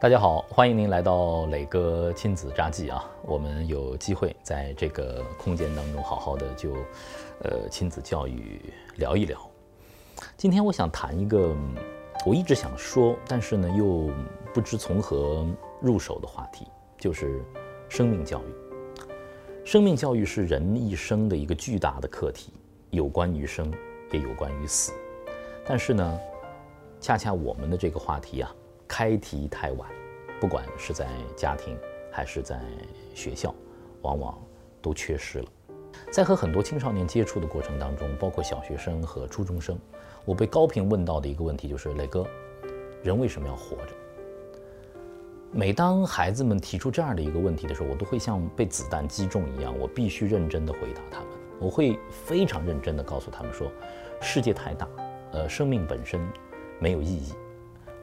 大家好，欢迎您来到磊哥亲子札记啊！我们有机会在这个空间当中好好的就，呃，亲子教育聊一聊。今天我想谈一个我一直想说，但是呢又不知从何入手的话题，就是生命教育。生命教育是人一生的一个巨大的课题，有关于生，也有关于死。但是呢，恰恰我们的这个话题啊。开题太晚，不管是在家庭还是在学校，往往都缺失了。在和很多青少年接触的过程当中，包括小学生和初中生，我被高频问到的一个问题就是：磊哥，人为什么要活着？每当孩子们提出这样的一个问题的时候，我都会像被子弹击中一样，我必须认真的回答他们。我会非常认真的告诉他们说：世界太大，呃，生命本身没有意义。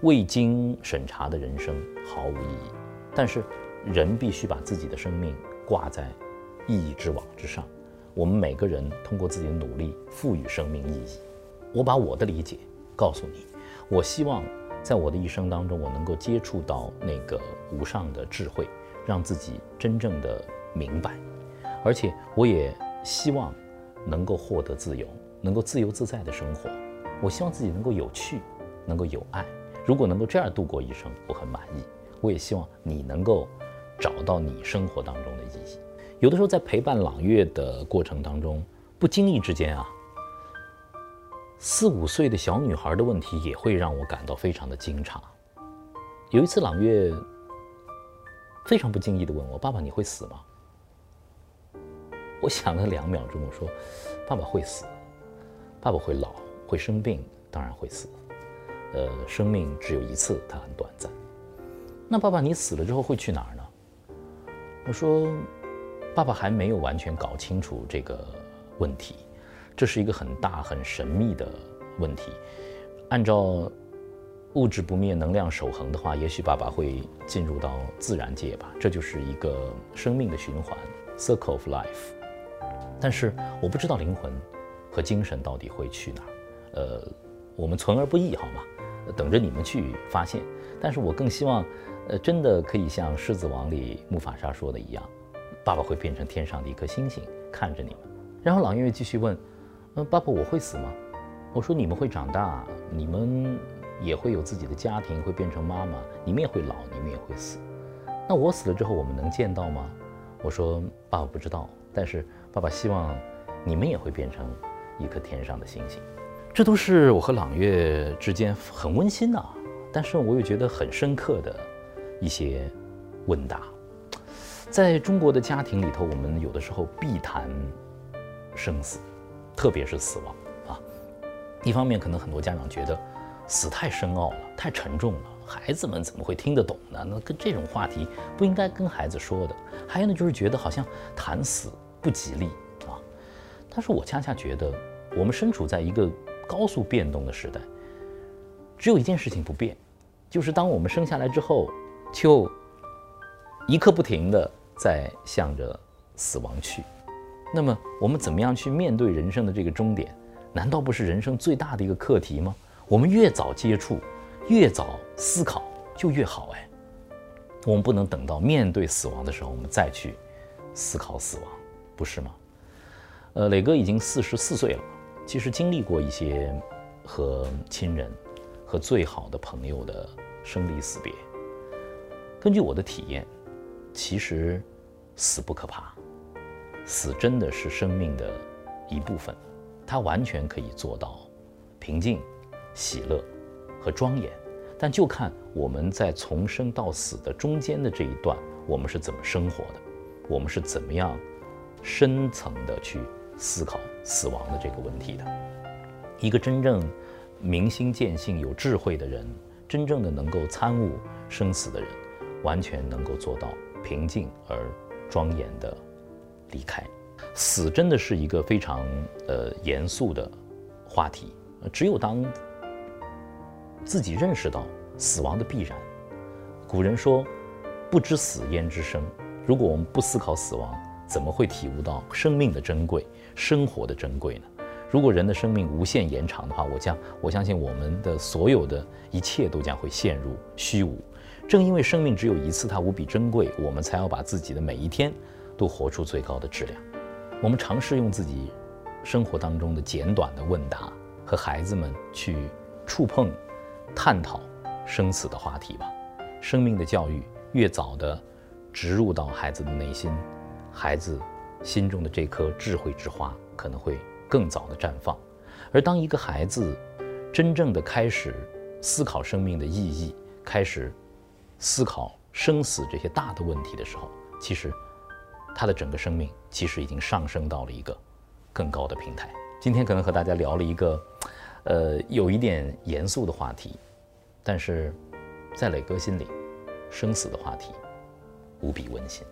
未经审查的人生毫无意义，但是人必须把自己的生命挂在意义之网之上。我们每个人通过自己的努力赋予生命意义。我把我的理解告诉你，我希望在我的一生当中，我能够接触到那个无上的智慧，让自己真正的明白，而且我也希望能够获得自由，能够自由自在的生活。我希望自己能够有趣，能够有爱。如果能够这样度过一生，我很满意。我也希望你能够找到你生活当中的意义。有的时候在陪伴朗月的过程当中，不经意之间啊，四五岁的小女孩的问题也会让我感到非常的惊诧。有一次，朗月非常不经意地问我：“爸爸，你会死吗？”我想了两秒钟，我说：“爸爸会死，爸爸会老，会生病，当然会死。”呃，生命只有一次，它很短暂。那爸爸，你死了之后会去哪儿呢？我说，爸爸还没有完全搞清楚这个问题，这是一个很大很神秘的问题。按照物质不灭、能量守恒的话，也许爸爸会进入到自然界吧，这就是一个生命的循环 （circle of life）。但是我不知道灵魂和精神到底会去哪儿。呃，我们存而不易，好吗？等着你们去发现，但是我更希望，呃，真的可以像《狮子王》里木法沙说的一样，爸爸会变成天上的一颗星星，看着你们。然后朗月继续问，嗯，爸爸我会死吗？我说你们会长大，你们也会有自己的家庭，会变成妈妈，你们也会老，你们也会死。那我死了之后，我们能见到吗？我说爸爸不知道，但是爸爸希望你们也会变成一颗天上的星星。这都是我和朗月之间很温馨呐，但是我又觉得很深刻的一些问答。在中国的家庭里头，我们有的时候必谈生死，特别是死亡啊。一方面，可能很多家长觉得死太深奥了，太沉重了，孩子们怎么会听得懂呢？那跟这种话题不应该跟孩子说的。还有呢，就是觉得好像谈死不吉利啊。但是我恰恰觉得，我们身处在一个。高速变动的时代，只有一件事情不变，就是当我们生下来之后，就一刻不停的在向着死亡去。那么，我们怎么样去面对人生的这个终点？难道不是人生最大的一个课题吗？我们越早接触，越早思考，就越好哎。我们不能等到面对死亡的时候，我们再去思考死亡，不是吗？呃，磊哥已经四十四岁了。其实经历过一些和亲人、和最好的朋友的生离死别。根据我的体验，其实死不可怕，死真的是生命的一部分，它完全可以做到平静、喜乐和庄严。但就看我们在从生到死的中间的这一段，我们是怎么生活的，我们是怎么样深层的去。思考死亡的这个问题的，一个真正明心见性、有智慧的人，真正的能够参悟生死的人，完全能够做到平静而庄严的离开。死真的是一个非常呃严肃的话题。只有当自己认识到死亡的必然，古人说“不知死焉知生”。如果我们不思考死亡，怎么会体悟到生命的珍贵？生活的珍贵呢？如果人的生命无限延长的话，我将我相信我们的所有的一切都将会陷入虚无。正因为生命只有一次，它无比珍贵，我们才要把自己的每一天都活出最高的质量。我们尝试用自己生活当中的简短的问答，和孩子们去触碰、探讨生死的话题吧。生命的教育越早的植入到孩子的内心，孩子心中的这颗智慧之花可能会更早的绽放。而当一个孩子真正的开始思考生命的意义，开始。思考生死这些大的问题的时候，其实他的整个生命其实已经上升到了一个更高的平台。今天可能和大家聊了一个，呃，有一点严肃的话题，但是在磊哥心里，生死的话题无比温馨。